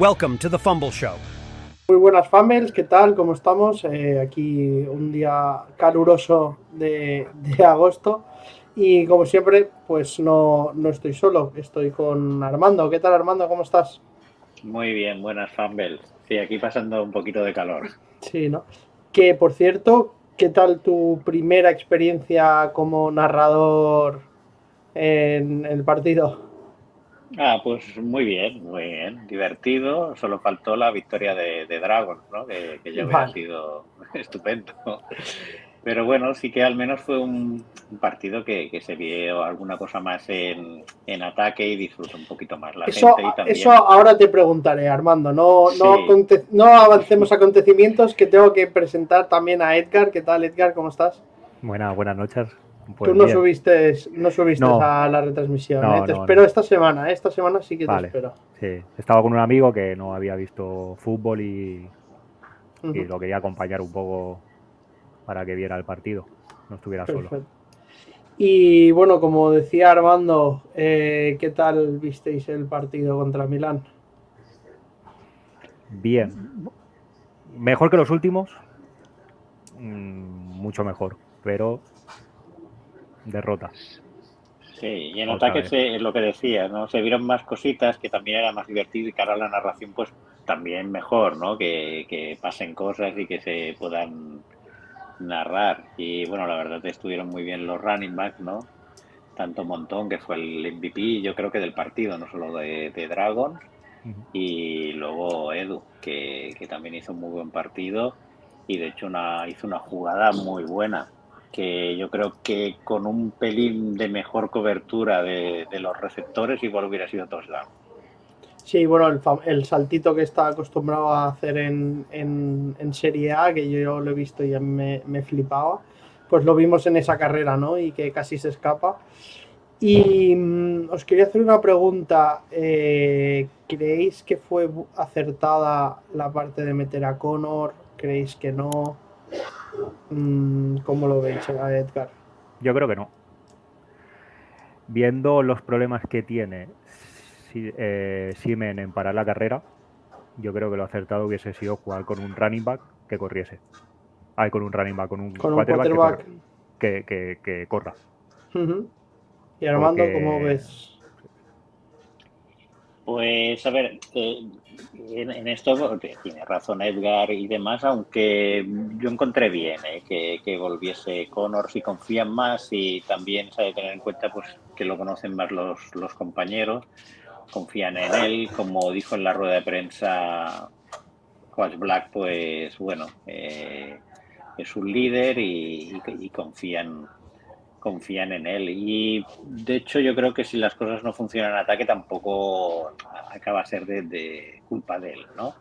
Welcome to the Fumble Show. Muy buenas Fumbles, ¿qué tal? ¿Cómo estamos? Eh, aquí un día caluroso de, de, agosto y como siempre, pues no, no estoy solo, estoy con Armando. ¿Qué tal Armando? ¿Cómo estás? Muy bien, buenas Fumbles. Sí, aquí pasando un poquito de calor. Sí, ¿no? Que por cierto, ¿qué tal tu primera experiencia como narrador en el partido? Ah, pues muy bien, muy bien, divertido. Solo faltó la victoria de, de Dragon, ¿no? Que, que ya hubiera sido estupendo. Pero bueno, sí que al menos fue un, partido que, que, se vio alguna cosa más en, en, ataque y disfrutó un poquito más la eso, gente. Y también... Eso ahora te preguntaré, Armando. No, no, sí. no avancemos acontecimientos, que tengo que presentar también a Edgar. ¿Qué tal, Edgar? ¿Cómo estás? Buenas, buenas noches. Pues Tú no bien. subiste, no subiste no. a la retransmisión, no, ¿eh? te no, espero esta semana, ¿eh? esta semana sí que te vale. espero. Sí, estaba con un amigo que no había visto fútbol y, uh -huh. y lo quería acompañar un poco para que viera el partido, no estuviera Perfecto. solo. Y bueno, como decía Armando, eh, ¿qué tal visteis el partido contra Milán? Bien, mejor que los últimos, mm, mucho mejor, pero derrotas. Sí, y en ataque se, es lo que decía, ¿no? Se vieron más cositas que también era más divertido y cara a la narración, pues también mejor, ¿no? Que, que pasen cosas y que se puedan narrar. Y bueno, la verdad estuvieron muy bien los running backs, ¿no? Tanto Montón, que fue el MVP, yo creo que del partido, no solo de, de Dragon, uh -huh. y luego Edu, que, que, también hizo un muy buen partido y de hecho una, hizo una jugada muy buena que yo creo que con un pelín de mejor cobertura de, los receptores igual hubiera sido touchdown. Sí, bueno, el, el, saltito que está acostumbrado a hacer en, en, en, Serie A, que yo lo he visto y me, me, flipaba, pues lo vimos en esa carrera, ¿no? Y que casi se escapa. Y mm, os quería hacer una pregunta. Eh, ¿Creéis que fue acertada la parte de meter a Connor? ¿Creéis que no? Mm, ¿Cómo lo veis, Edgar? Yo creo que no. Viendo los problemas que tiene eh, Simen en parar la carrera, yo creo que lo acertado hubiese sido jugar con un running back que corriese. Ay, con un running back, con un con quarterback, un quarterback. Que, que, que, corra. Uh -huh. Y Armando, Porque... ¿cómo ves? Pues a ver, eh, en, esto tiene razón Edgar y demás, aunque yo encontré bien eh, que, que, volviese Connor si confían más y también se debe tener en cuenta pues que lo conocen más los, los compañeros, confían en él, como dijo en la rueda de prensa Coach Black, pues bueno, eh, es un líder y confían confían en él. Y de hecho yo creo que si las cosas no funcionan en ataque tampoco acaba a ser de, de, culpa de él, ¿no?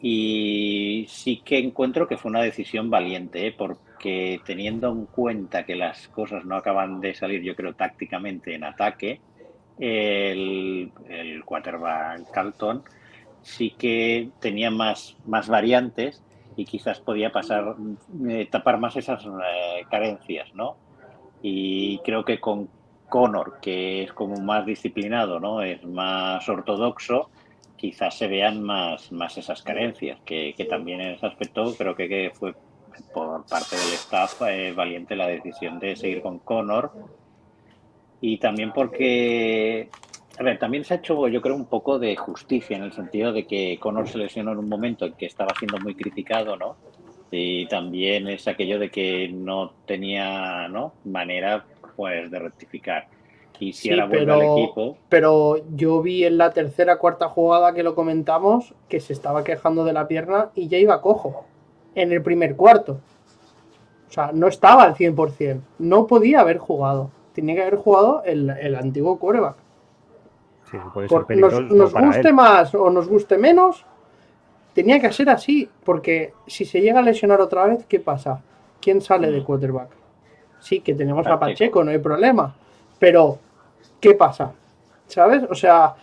Y sí que encuentro que fue una decisión valiente, ¿eh? porque teniendo en cuenta que las cosas no acaban de salir, yo creo, tácticamente en ataque, el, el quarterback Carlton sí que tenía más, más variantes y quizás podía pasar, eh, tapar más esas eh, carencias, ¿no? Y creo que con Connor, que es como más disciplinado, ¿no? Es más ortodoxo, quizás se vean más, más esas carencias, que, que también en ese aspecto creo que, fue por parte del staff eh, valiente la decisión de seguir con Connor. Y también porque, a ver, también se ha hecho yo creo un poco de justicia en el sentido de que Connor se lesionó en un momento en que estaba siendo muy criticado, ¿no? Y también es aquello de que no tenía ¿no? manera pues de rectificar. Y si sí, era bueno pero, el equipo. pero yo vi en la tercera cuarta jugada que lo comentamos que se estaba quejando de la pierna y ya iba cojo en el primer cuarto. O sea no estaba al 100% no podía haber jugado. Tenía que haber jugado el, el antiguo quarterback. Sí, puede ser Por, nos, nos guste él. más o nos guste menos tenía que ser así, porque si se llega a lesionar otra vez, ¿qué pasa? ¿Quién sale de quarterback? Sí, que tenemos a Pacheco, no hay problema, pero ¿qué pasa? ¿Sabes? O sea,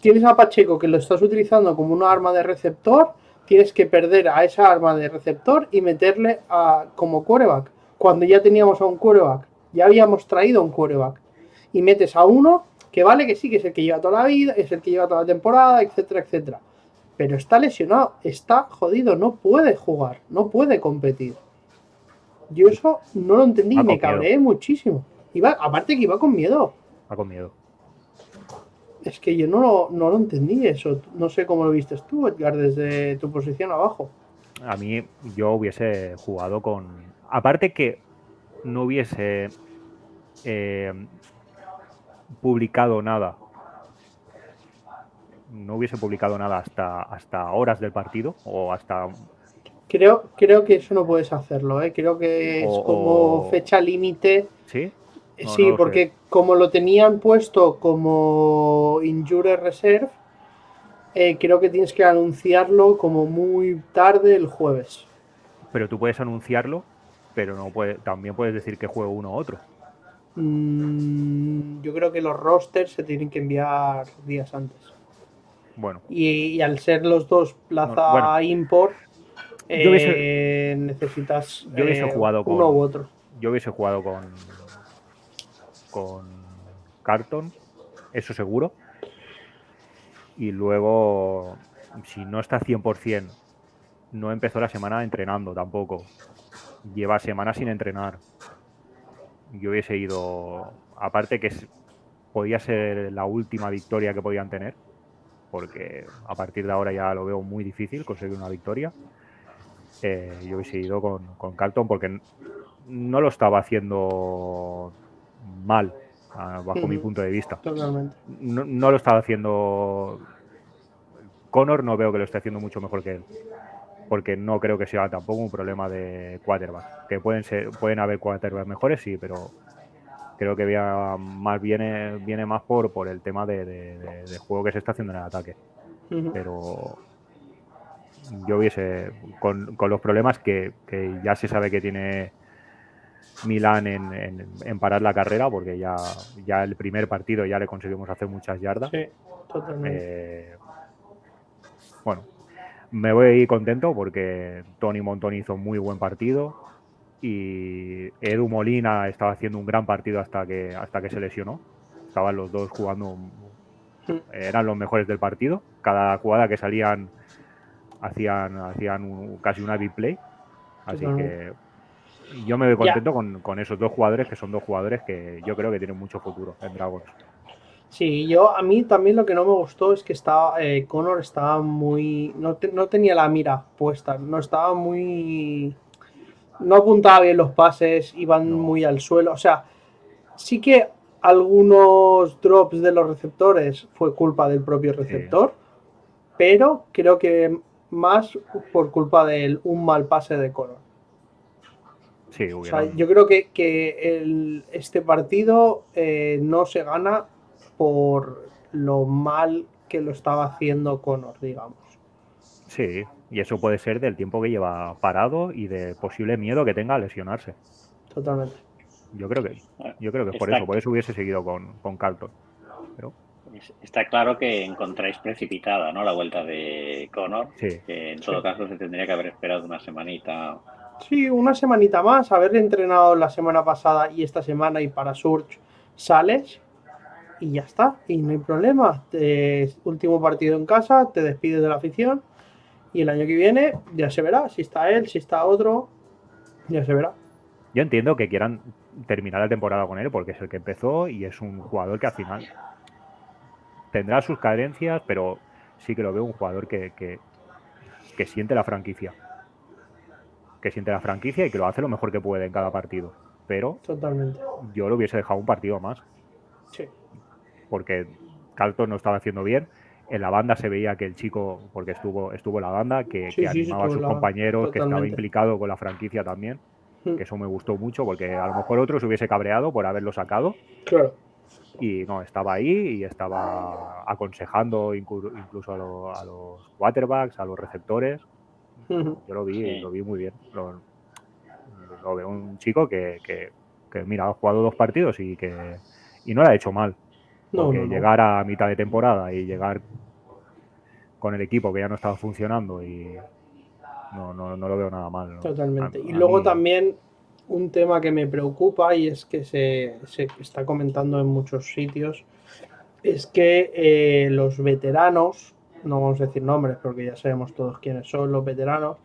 tienes a Pacheco que lo estás utilizando como una arma de receptor, tienes que perder a esa arma de receptor y meterle a, como quarterback, cuando ya teníamos a un quarterback, ya habíamos traído a un quarterback, y metes a uno que vale que sí, que es el que lleva toda la vida, es el que lleva toda la temporada, etcétera, etcétera pero está lesionado, está jodido, no puede jugar, no puede competir. Yo eso no lo entendí y me cabreé muchísimo. Iba, aparte que iba con miedo. Va con miedo. Es que yo no lo, no lo entendí eso. No sé cómo lo viste tú, Edgar, desde tu posición abajo. A mí yo hubiese jugado con... Aparte que no hubiese eh, publicado nada. No hubiese publicado nada hasta, hasta horas del partido o hasta Creo, creo que eso no puedes hacerlo, ¿eh? creo que es como fecha límite. ¿Sí? sí, porque como lo tenían puesto como Injure Reserve, eh, creo que tienes que anunciarlo como muy tarde el jueves. Pero tú puedes anunciarlo, pero no puede, también puedes decir que juego uno u otro. Mm, yo creo que los rosters se tienen que enviar días antes. Bueno. Y, al ser los dos plaza import, eh, necesitas yo hubiese eh, jugado uno u otro. Yo hubiese jugado con con Carton, eso seguro. Y luego, si no está 100%, no empezó la semana entrenando tampoco. Lleva semanas sin entrenar. Yo hubiese ido, aparte que podía ser la última victoria que podían tener, porque a partir de ahora ya lo veo muy difícil conseguir una victoria. Eh, yo hubiese ido con, con Carlton porque no lo estaba haciendo mal, bajo mi punto de vista. No, lo estaba haciendo. Connor no veo que lo esté haciendo mucho mejor que él. Porque no creo que sea tampoco un problema de quarterback. Que pueden ser, pueden haber quarterbacks mejores, sí, pero creo que más viene, viene más por, por el tema de, juego que se está haciendo en el ataque. Pero yo hubiese, con, los problemas que, ya se sabe que tiene Milán en, parar la carrera, porque ya, ya el primer partido ya le conseguimos hacer muchas yardas. Sí, totalmente. Eh, bueno, me voy contento porque Tony Montón hizo muy buen partido y Edu Molina estaba haciendo un gran partido hasta que, hasta que se lesionó. Estaban los dos jugando, eran los mejores del partido. Cada jugada que salían hacían, hacían casi una big play. Así que yo me veo contento con, esos dos jugadores, que son dos jugadores que yo creo que tienen mucho futuro en Dragons. Sí, yo a mí también lo que no me gustó es que estaba, eh, Connor estaba muy. No, tenía la mira puesta, no estaba muy. No apuntaba bien los pases, iban muy al suelo. O sea, sí que algunos drops de los receptores fue culpa del propio receptor, pero creo que más por culpa de un mal pase de Connor yo creo que, este partido eh, no se gana por lo mal que lo estaba haciendo Conor, digamos. Sí, y eso puede ser del tiempo que lleva parado y de posible miedo que tenga a lesionarse. Totalmente. Yo creo que, yo creo que por eso, por eso hubiese seguido con, con Carlton. Está claro que encontráis precipitada ¿no? la vuelta de Conor, que en todo caso se tendría que haber esperado una semanita Sí, una semanita más, haber entrenado la semana pasada y esta semana y para Surge sales y ya está, y no hay problema. último partido en casa, te despides de la afición y el año que viene ya se verá si está él, si está otro, ya se verá. Yo entiendo que quieran terminar la temporada con él porque es el que empezó y es un jugador que al final tendrá sus carencias, pero sí que lo veo un jugador que, que siente la franquicia que siente la franquicia y que lo hace lo mejor que puede en cada partido. Pero Totalmente. yo lo hubiese dejado un partido más. Sí. Porque Carlton no estaba haciendo bien. En la banda se veía que el chico, porque estuvo, estuvo en la banda, que, animaba a sus compañeros, que estaba implicado con la franquicia también. Hmm. Que eso me gustó mucho, porque a lo mejor otro se hubiese cabreado por haberlo sacado. Claro. Y no, estaba ahí y estaba aconsejando incluso a, a los quarterbacks, a los receptores. Yo lo vi, lo vi muy bien. Lo, veo un chico que, mira, ha jugado dos partidos y que y no lo ha hecho mal. Porque llegar a mitad de temporada y llegar con el equipo que ya no estaba funcionando y no, no, lo veo nada mal. Totalmente. y luego también un tema que me preocupa y es que se, está comentando en muchos sitios es que eh, los veteranos no vamos a decir nombres porque ya sabemos todos quiénes son los veteranos,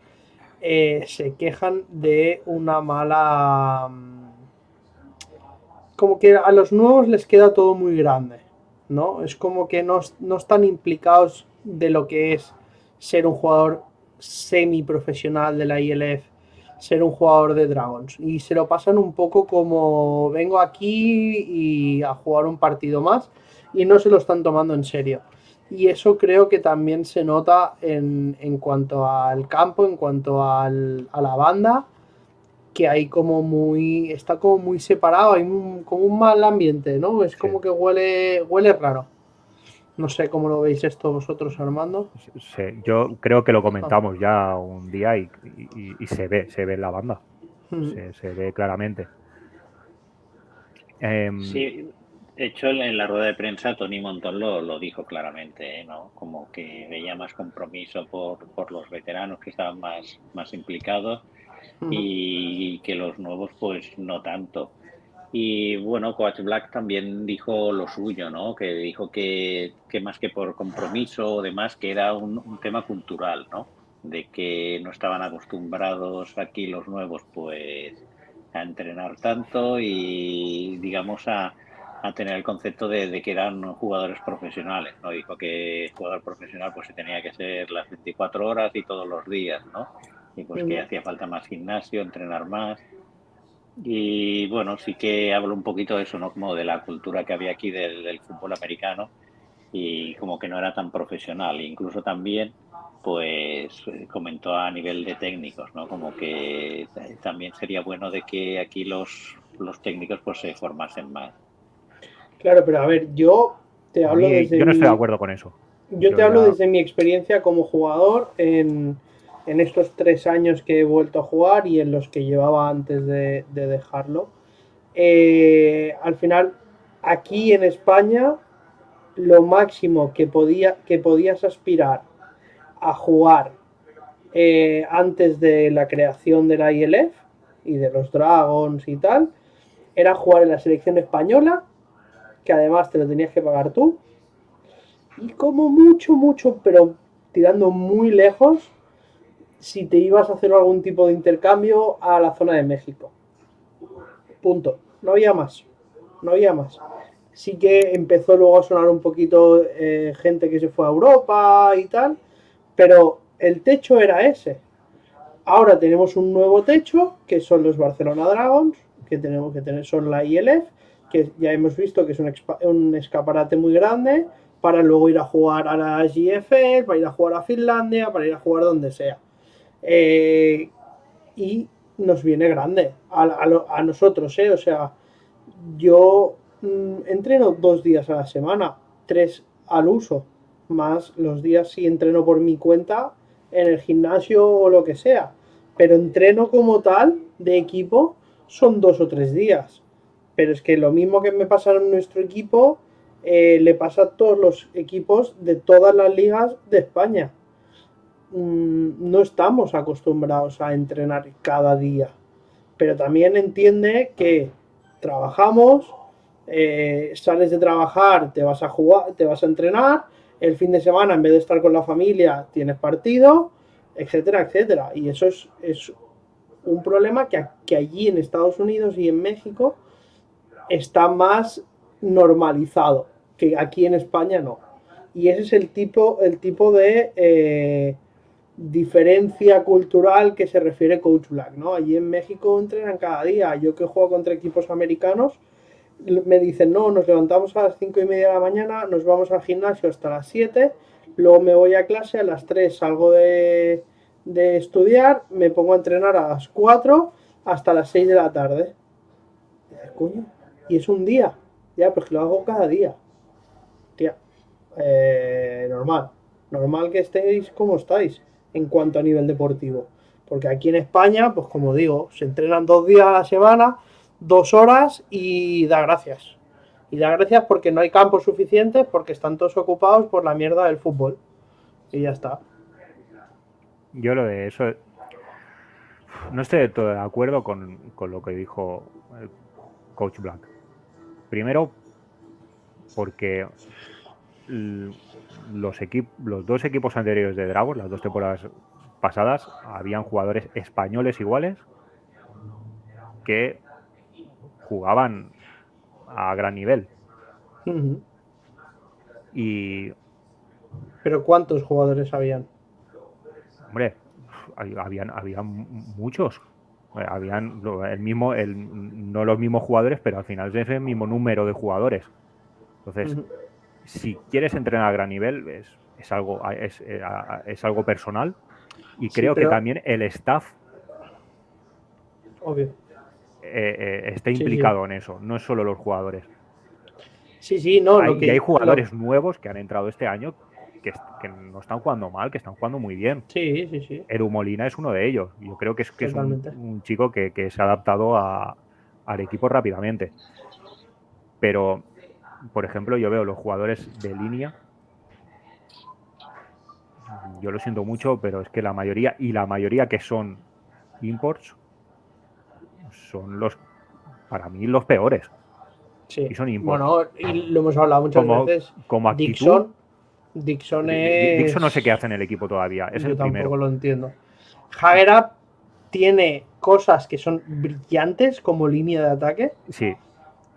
eh, se quejan de una mala... mm, Como que a los nuevos les queda todo muy grande, ¿no? Es como que no, no están implicados de lo que es ser un jugador semi-profesional de la ILF, ser un jugador de Dragons. Y se lo pasan un poco como vengo aquí y a jugar un partido más y no se lo están tomando en serio. Y eso creo que también se nota en, en cuanto al campo, en cuanto al- a la banda, que hay como muy, está como muy separado, hay un- como un mal ambiente, ¿no? Es como Sí. que huele, huele raro. No sé cómo lo veis esto vosotros, Armando. Sí, yo creo que lo comentamos ya un día y, y- y se ve, se ve en la banda, Mm. se, se ve claramente. Em, Sí, de hecho en la rueda de prensa Tony Montón lo, lo dijo claramente, ¿eh? ¿no? Como que veía más compromiso por, por los veteranos que estaban más, más implicados y que los nuevos pues no tanto. Y bueno, Coach Black también dijo lo suyo, ¿no? Que dijo que, que más que por compromiso o demás, que era un, un tema cultural, ¿no? De que no estaban acostumbrados aquí los nuevos pues a entrenar tanto y digamos a, a tener el concepto de, de que eran jugadores profesionales, ¿no? Dijo que jugador profesional pues se tenía que ser las 24 horas y todos los días, ¿no? Y pues que hacía falta más gimnasio, entrenar más. Y bueno, sí que hablo un poquito de eso, ¿no? Como de la cultura que había aquí del, del fútbol americano y como que no era tan profesional. Incluso también, pues eh, comentó a nivel de técnicos, ¿no? Como que también sería bueno de que aquí los, los técnicos pues se formasen más. Claro, pero a ver, yo te hablo mí- desde yo no mi- estoy de acuerdo con eso. Yo Yo te hablo desde mi experiencia como jugador en, en estos tres años que he vuelto a jugar y en los que llevaba antes de, de dejarlo. Eh, al final, aquí en España, lo máximo que, podía, que podías aspirar a jugar eh, antes de la creación de la ILF y de los Dragons y tal, era jugar en la selección española, que además te lo tenías que pagar tú, y como mucho, mucho, pero tirando muy lejos, si te ibas a hacer algún tipo de intercambio a la zona de México. Punto. No había más. No había más. Sí que empezó luego a sonar un poquito eh, gente que se fue a Europa y tal, pero el techo era ese. Ahora tenemos un nuevo techo, que son los Barcelona Dragons, que tenemos que tener, son la ILF, que ya hemos visto que es un, un escaparate muy grande, para luego ir a jugar a la GFL, para ir a jugar a Finlandia, para ir a jugar donde sea. Eh, y nos viene grande a, a nosotros, ¿eh? O sea, yo mm, entreno dos días a la semana, tres al uso, más los días si entreno por mi cuenta en el gimnasio o lo que sea. Pero entreno como tal de equipo son dos o tres días. Pero es que lo mismo que me pasa en nuestro equipo, eh, le pasa a todos los equipos de todas las ligas de España. Mm, no estamos acostumbrados a entrenar cada día. Pero también entiende que trabajamos, eh, sales de trabajar, te vas a jugar, te vas a entrenar, el fin de semana en vez de estar con la familia tienes partido, etcétera, etcétera. Y eso es, es un problema que, que allí en Estados Unidos y en México está más normalizado, que aquí en España no. Y ese es el tipo, el tipo de eh, diferencia cultural que se refiere Coach Black, ¿no? Allí en México entrenan cada día. Yo que juego contra equipos americanos, me dicen, no, nos levantamos a las cinco y media de la mañana, nos vamos al gimnasio hasta las 7, luego me voy a clase, a las 3 salgo de, de estudiar, me pongo a entrenar a las 4 hasta las 6 de la tarde. Coño, y es un día, ya, pues que lo hago cada día. Tía, eh, normal, normal que estéis como estáis en cuanto a nivel deportivo. Porque aquí en España, pues como digo, se entrenan dos días a la semana, dos horas y da gracias. Y da gracias porque no hay campos suficientes, porque están todos ocupados por la mierda del fútbol. Y ya está. Yo lo de eso. No estoy de todo de acuerdo con, con lo que dijo el coach Black. Primero, porque los, los dos equipos anteriores de Dragos, las dos temporadas pasadas, habían jugadores españoles iguales que jugaban a gran nivel. Y. ¿Pero cuántos jugadores habían? Hombre, habían, habían muchos. Habían el mismo, el, no los mismos jugadores, pero al final es el mismo número de jugadores. Entonces, si quieres entrenar a gran nivel, es, es algo, es, eh, es, algo personal. Y creo que también el staff Obvio. Eh, eh, está implicado en eso, no es solo los jugadores. Sí, sí, no. Hay, y hay jugadores nuevos que han entrado este año que, no están jugando mal, que están jugando muy bien. Sí, sí, sí. Edu Molina es uno de ellos. Yo creo que es, que es un, chico que, se ha adaptado al equipo rápidamente. Pero, por ejemplo, yo veo los jugadores de línea. Yo lo siento mucho, pero es que la mayoría, y la mayoría que son imports, son los, para mí, los peores. Sí. Y son Bueno, y lo hemos hablado muchas veces. Como Dixon, Dixon es. Dixon no sé qué hace en el equipo todavía. Es Yo el tampoco lo entiendo. Hagerup tiene cosas que son brillantes como línea de ataque. Sí.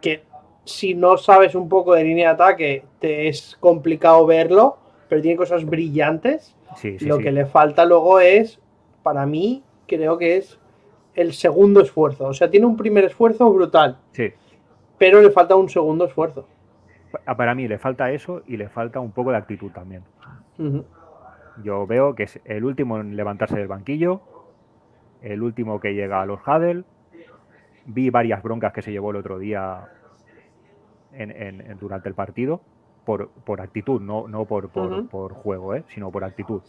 Que si no sabes un poco de línea de ataque, te es complicado verlo, pero tiene cosas brillantes. Sí, sí, lo que le falta luego es, para mí, creo que es el segundo esfuerzo. O sea, tiene un primer esfuerzo brutal. Sí. Pero le falta un segundo esfuerzo. Para mí le falta eso y le falta un poco de actitud también. Yo veo que es el último en levantarse del banquillo, el último que llega a los Hadel. Vi varias broncas que se llevó el otro día en, durante el partido por, por actitud, no, no por, por, juego, ¿eh? sino por actitud.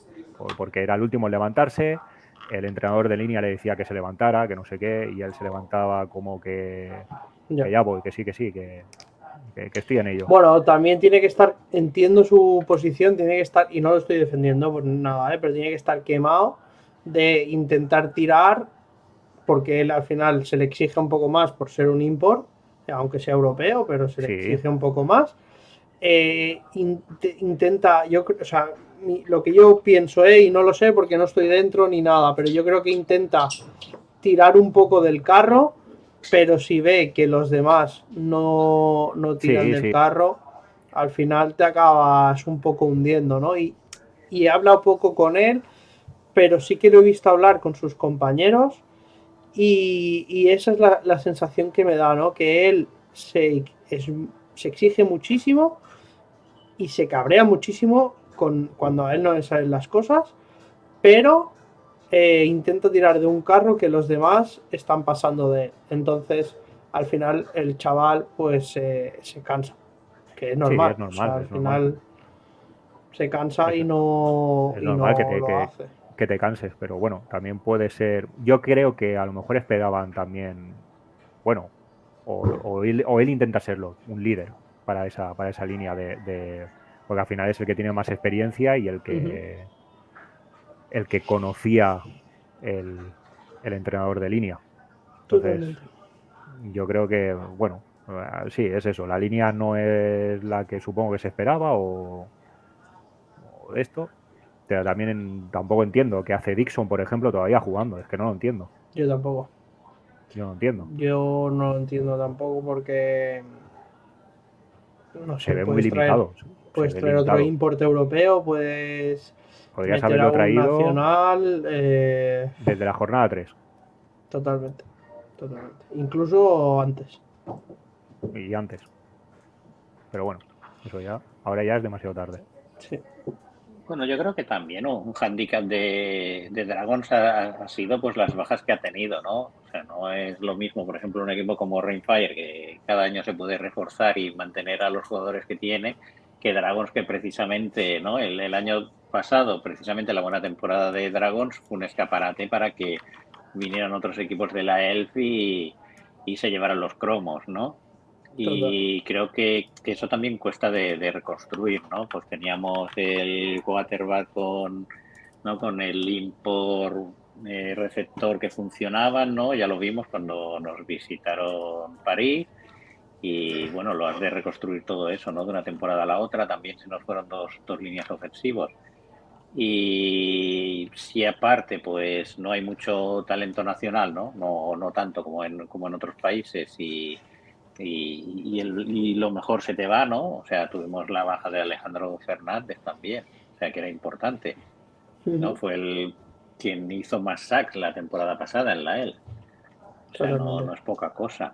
porque era el último en levantarse, el entrenador de línea le decía que se levantara, que no sé qué, y él se levantaba como que ya, que ya voy, que sí, que sí, que, estoy en ello. Bueno, también tiene que estar, entiendo su posición, tiene que estar, y no lo estoy defendiendo por nada, ¿eh? pero tiene que estar quemado de intentar tirar, porque él al final se le exige un poco más por ser un import, aunque sea europeo, pero se le exige un poco más. Eh, intenta, yo o sea, lo que yo pienso, ¿eh? y no lo sé porque no estoy dentro ni nada, pero yo creo que intenta tirar un poco del carro, pero si ve que los demás no, no tiran del carro, al final te acabas un poco hundiendo, ¿no? Y, y he hablado poco con él, pero sí que lo he visto hablar con sus compañeros y, esa es la, sensación que me da, ¿no? Que él se, se exige muchísimo y se cabrea muchísimo cuando a él no le salen las cosas, pero eh, intenta tirar de un carro que los demás están pasando de él. Entonces, al final, el chaval pues se cansa, que es normal. al final se cansa y no, es normal que, te, que, te canses, pero bueno, también puede ser. Yo creo que a lo mejor esperaban también, bueno, o, él, intenta serlo, un líder para esa, para esa línea de porque al final es el que tiene más experiencia y el que, el que conocía el, entrenador de línea. Entonces, yo creo que, bueno, sí, es eso. La línea no es la que supongo que se esperaba o, esto. Pero también tampoco entiendo qué hace Dixon, por ejemplo, todavía jugando. Es que no lo entiendo. Yo tampoco. Yo no entiendo. Yo no lo entiendo tampoco porque. No sé, se ve muy limitado. Puedes traer otro importe europeo, puedes. Podrías haberlo traído. Nacional, eh, Desde la jornada 3. Totalmente. Totalmente. Incluso antes. Y antes. Pero bueno, eso ya. Ahora ya es demasiado tarde. Sí. Bueno, yo creo que también un hándicap de, de Dragons ha, sido pues las bajas que ha tenido, ¿no? O sea, no es lo mismo, por ejemplo, un equipo como Rainfire, que cada año se puede reforzar y mantener a los jugadores que tiene, que Dragons, que precisamente ¿no? el, año pasado, precisamente la buena temporada de Dragons, fue un escaparate para que vinieran otros equipos de la ELF y, se llevaran los cromos, ¿no? Y creo que, eso también cuesta de, reconstruir, ¿no? Pues teníamos el quarterback con, ¿no? con el import eh, receptor que funcionaba, ¿no? Ya lo vimos cuando nos visitaron París y bueno, lo has de reconstruir todo eso, ¿no? De una temporada a la otra, también se nos fueron dos, dos líneas ofensivos. Y si aparte, pues no hay mucho talento nacional, ¿no? No, no tanto como en, como en otros países y, y, el, y, lo mejor se te va, ¿no? O sea, tuvimos la baja de Alejandro Fernández también, o sea, que era importante, ¿no? Fue el quien hizo más sacks la temporada pasada en la EL. O sea, no, no es poca cosa.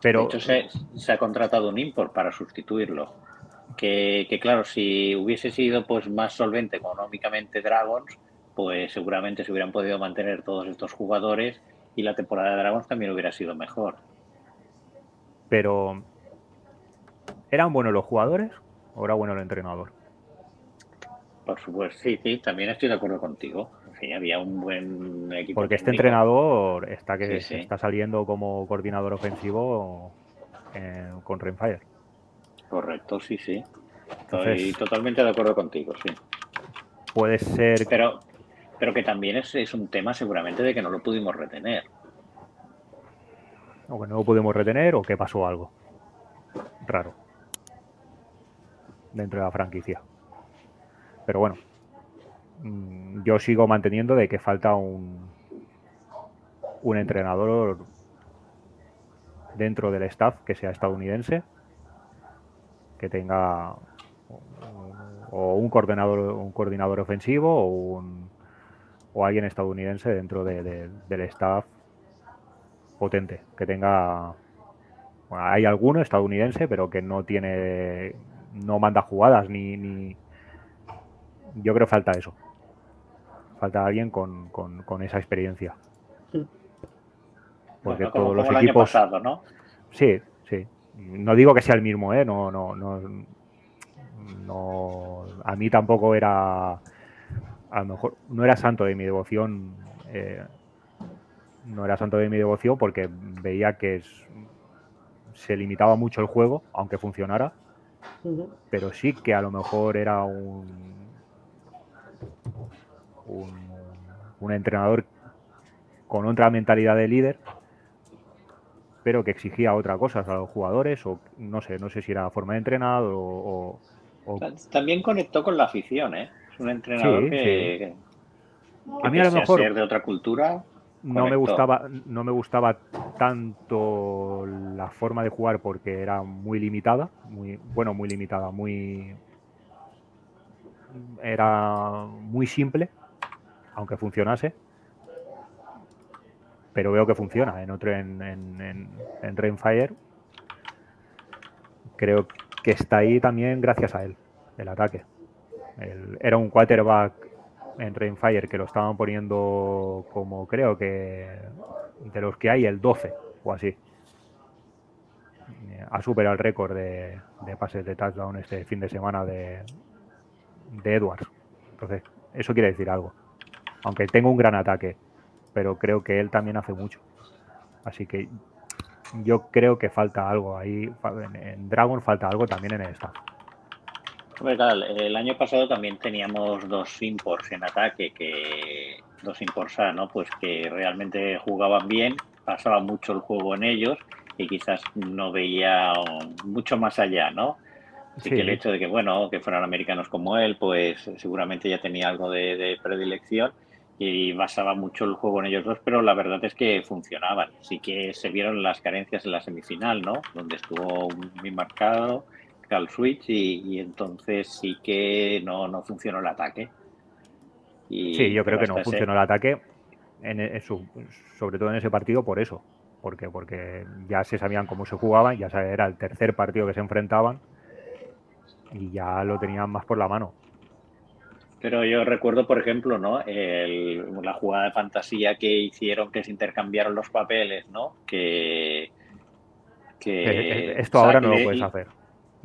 Pero... De hecho, se, se, ha contratado un import para sustituirlo. Que, que, claro, si hubiese sido pues más solvente económicamente Dragons, pues seguramente se hubieran podido mantener todos estos jugadores y la temporada de Dragons también hubiera sido mejor. Pero, ¿eran buenos los jugadores o era bueno el entrenador? Por supuesto, sí, sí, también estoy de acuerdo contigo. Sí, había un buen equipo. Porque este entrenador está que está saliendo como coordinador ofensivo eh, con Rainfire. Correcto, sí, sí. Estoy totalmente de acuerdo contigo, sí. Puede ser. Pero, pero que también es, es un tema seguramente de que no lo pudimos retener. O que no lo pudimos retener o que pasó algo raro dentro de la franquicia. Pero bueno, mm, yo sigo manteniendo de que falta un, un entrenador dentro del staff que sea estadounidense, que tenga o un coordinador, un coordinador ofensivo o, un, o alguien estadounidense dentro del staff potente, que tenga... hay alguno estadounidense, pero que no tiene... no manda jugadas ni... ni yo creo que falta eso. Falta alguien con, con, esa experiencia. Porque todos los equipos... ¿no? Sí, sí. No digo que sea el mismo, ¿eh? No, no, no, no... A mí tampoco era... A lo mejor no era santo de mi devoción eh, no era santo de mi devoción porque veía que se limitaba mucho el juego, aunque funcionara, pero sí que a lo mejor era un, un, entrenador con otra mentalidad de líder, pero que exigía otra cosa a los jugadores, o no sé, no sé si era forma de entrenar o, También conectó con la afición, ¿eh? Es un entrenador que, a mí a lo mejor ser de otra cultura no me gustaba no me gustaba tanto la forma de jugar porque era muy limitada muy bueno muy limitada muy era muy simple aunque funcionase pero veo que funciona. En otro en, en, en, Rainfire creo que está ahí también gracias a él el ataque. Era un quarterback en Rainfire que lo estaban poniendo como creo que de los que hay el 12 o así. Ha superado el récord de, pases de touchdown este fin de semana de, de Edwards. Entonces, eso quiere decir algo. Aunque tengo un gran ataque, pero creo que él también hace mucho. Así que yo creo que falta algo ahí. En Dragon falta algo también en el staff el año pasado también teníamos dos imports en ataque, que dos imports ¿no? Pues que realmente jugaban bien, pasaba mucho el juego en ellos y quizás no veía mucho más allá, ¿no? Así que el hecho de que, bueno, que fueran americanos como él, pues seguramente ya tenía algo de, predilección y basaba mucho el juego en ellos dos, pero la verdad es que funcionaban. Sí que se vieron las carencias en la semifinal, ¿no? Donde estuvo muy marcado al switch y, entonces sí que no, no funcionó el ataque. Y sí, yo creo que no funcionó el ataque, en, e, sobre todo en ese partido por eso, porque, porque ya se sabían cómo se jugaban, ya era el tercer partido que se enfrentaban y ya lo tenían más por la mano. Pero yo recuerdo, por ejemplo, ¿no? la jugada de fantasía que hicieron, que se intercambiaron los papeles, ¿no? Que, que esto ahora no lo puedes hacer.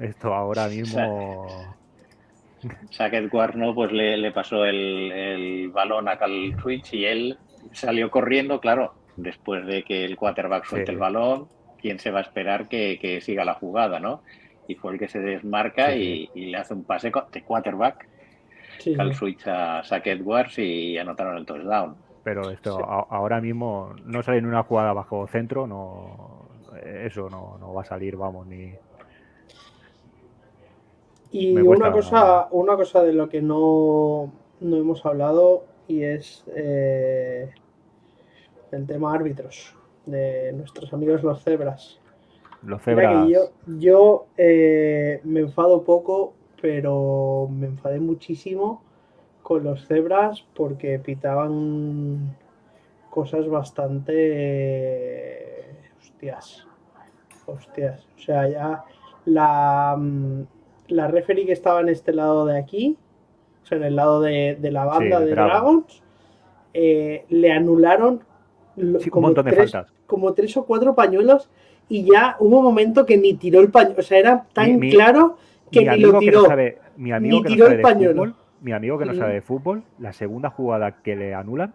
Esto ahora mismo. Sackett ¿no? Pues le, pasó el, balón a Cal Switch y él salió corriendo, claro, después de que el quarterback suelte el balón, ¿quién se va a esperar que, siga la jugada, no? Y fue el que se desmarca y, le hace un pase de quarterback, Cal Switch a Sackett Edwards y anotaron el touchdown. Pero esto ahora mismo no sale en una jugada bajo centro, no eso no, no va a salir, vamos, ni. Y una cosa, una cosa de lo que no, no hemos hablado y es eh, el tema árbitros de nuestros amigos los cebras. Los cebras. yo, yo eh, me enfado poco, pero me enfadé muchísimo con los cebras porque pitaban cosas bastante... hostias. Hostias. O sea, ya la, la referee que estaba en este lado de aquí, o sea, en el lado de, de la banda de de Dragons. Dragons, eh, le anularon Sí, un como montón de tres, faltas. como tres o cuatro pañuelos y ya hubo un momento que ni tiró el pañuelo. O sea, era tan Mi- claro que mi ni lo que tiró. no sabe, mi amigo Ni que no sabe el de pañuelo. fútbol, mi amigo que no sabe de fútbol, la segunda jugada que le anulan,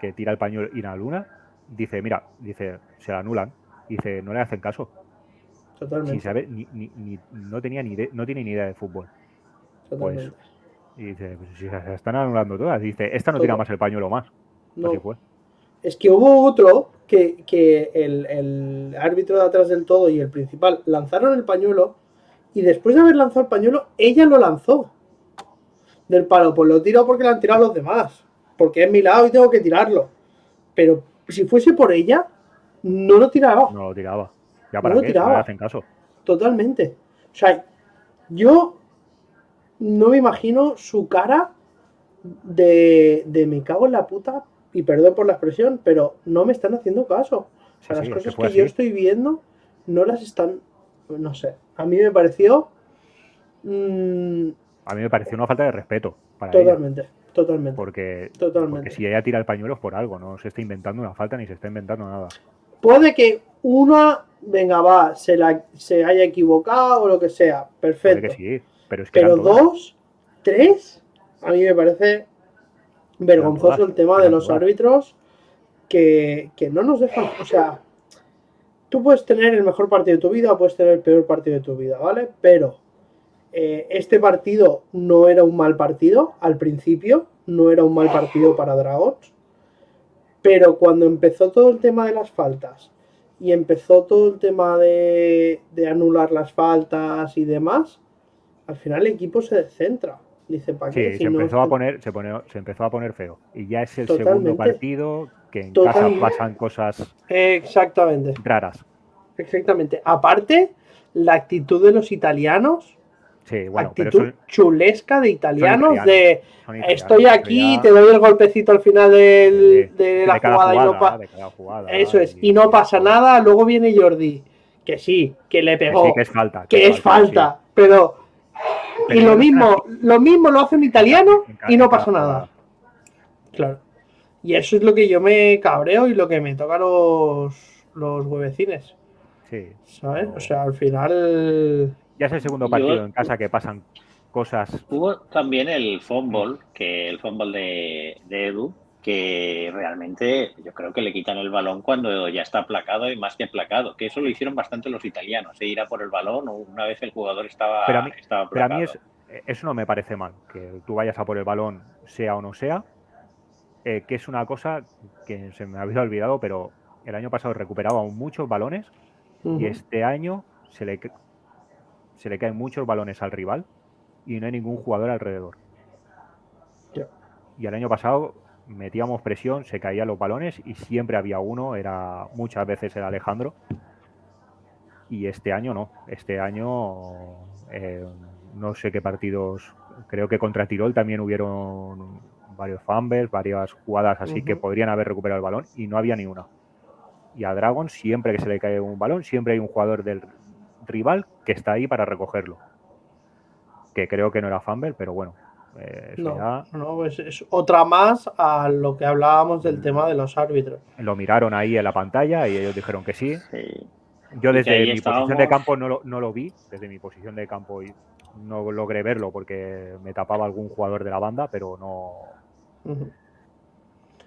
que tira el pañuelo y la anula, dice, mira, dice, se la anulan, dice, no le hacen caso. Totalmente. Sin saber, ni, ni- ni- no tenía ni no tiene ni idea de fútbol. totalmente. Y dice, pues si se están anulando todas. Dice, esta no tira Todo. más el pañuelo más. No, Así fue. Es que hubo otro que, que el, el árbitro de atrás del todo y el principal lanzaron el pañuelo y después de haber lanzado el pañuelo, ella lo lanzó del palo. Pues lo tiro porque lo han tirado los demás. Porque es mi lado y tengo que tirarlo. Pero si fuese por ella, no lo tiraba. No lo tiraba. Ya No para lo qué, no tiraba. hacen caso. Totalmente. O sea, yo no me imagino su cara de, de me cago en la puta, y perdón por la expresión, pero no me están haciendo caso. O sea, Sí, las sí, es que cosas que yo estoy viendo no las están, no sé, a mí me pareció mm, A mí me pareció una falta de respeto para ella. totalmente, totalmente, Porque, totalmente. porque si ella tira el pañuelo es por algo, no se está inventando una falta ni se está inventando nada. Puede que una, venga, va, se, la, se haya equivocado o lo que sea, Puede perfecto. que sí, pero es que Pero eran todas. dos, tres, a mí me parece vergonzoso todas, el tema de los todas. árbitros que, que no nos dejan. O sea, tú puedes tener el mejor partido de tu vida o puedes tener el peor partido de tu vida, ¿vale? Pero eh, este partido no era un mal partido al principio, no era un mal partido para Dragons. Pero cuando empezó todo el tema de las faltas y empezó todo el tema de, de anular las faltas y demás, al final el equipo se descentra. Dice, ¿para qué? Sí, Si se no empezó, a estoy-". poner, se, pone- se empezó a poner feo. Y ya es el Totalmente. segundo partido que en Totalmente. casa pasan cosas Exactamente, raras. exactamente. Aparte, la actitud de los italianos, Sí, bueno, pero actitud son, chulesca de italianos, italianos, de italianos, estoy aquí, ya- te doy el golpecito al final del- de la jugada, y no jugada, pa- de cada jugada, Eso es, y no pasa nada, luego viene Jordi, que sí, que le Que pegó, sí, que es falta. que es falta, pero y lo mismo, lo mismo lo hace un italiano y no pasa nada. Claro. Y eso es lo que yo me cabreo y lo que me toca los, los huevecines, Sí. ¿sabes? No. O sea, al final... Ya es el segundo Yo- partido en casa que pasan cosas. Hubo también el fumble, que el fumble de, de Edu, que realmente yo creo que le quitan el balón cuando ya está aplacado y más que aplacado, que eso lo hicieron bastante los italianos, e ir a por el balón una vez el jugador estaba, Pero a mí- estaba Pero a mí es, eso no me parece mal, que tú vayas a por el balón, sea o no sea, eh, que es una cosa que se me había olvidado, pero el año pasado recuperaba muchos balones y este año se le, se le caen muchos balones al rival y no hay ningún jugador alrededor. Y el año pasado metíamos presión, se caían los balones y siempre había uno, era muchas veces era Alejandro. Y este año no, este año eh, no sé qué partidos, creo que contra Tirol también hubieron varios fumbles, varias jugadas así que podrían haber recuperado el balón y no había ni una. Y a Dragon siempre que se le cae un balón, siempre hay un jugador del rival que está ahí para recogerlo. Que creo que no era fumble, pero bueno. eh, No, ya no, pues es otra más a lo que hablábamos del tema de los árbitros. lo miraron ahí en la pantalla y ellos dijeron que sí. Sí. Yo desde mi estábamos- posición de campo no lo, no lo vi, desde mi posición de campo y no logré verlo porque me tapaba algún jugador de la banda, pero no.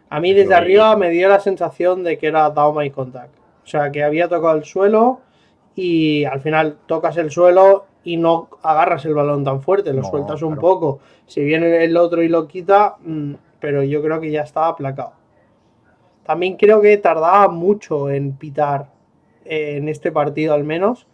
A mí desde arriba me dio la sensación de que era down my contact. O sea, que había tocado el suelo y al final tocas el suelo y no agarras el balón tan fuerte, lo No, sueltas un claro. poco. Si viene el otro y lo quita, mm, pero yo creo que ya estaba aplacado. También creo que tardaba mucho en pitar eh, en este partido al menos,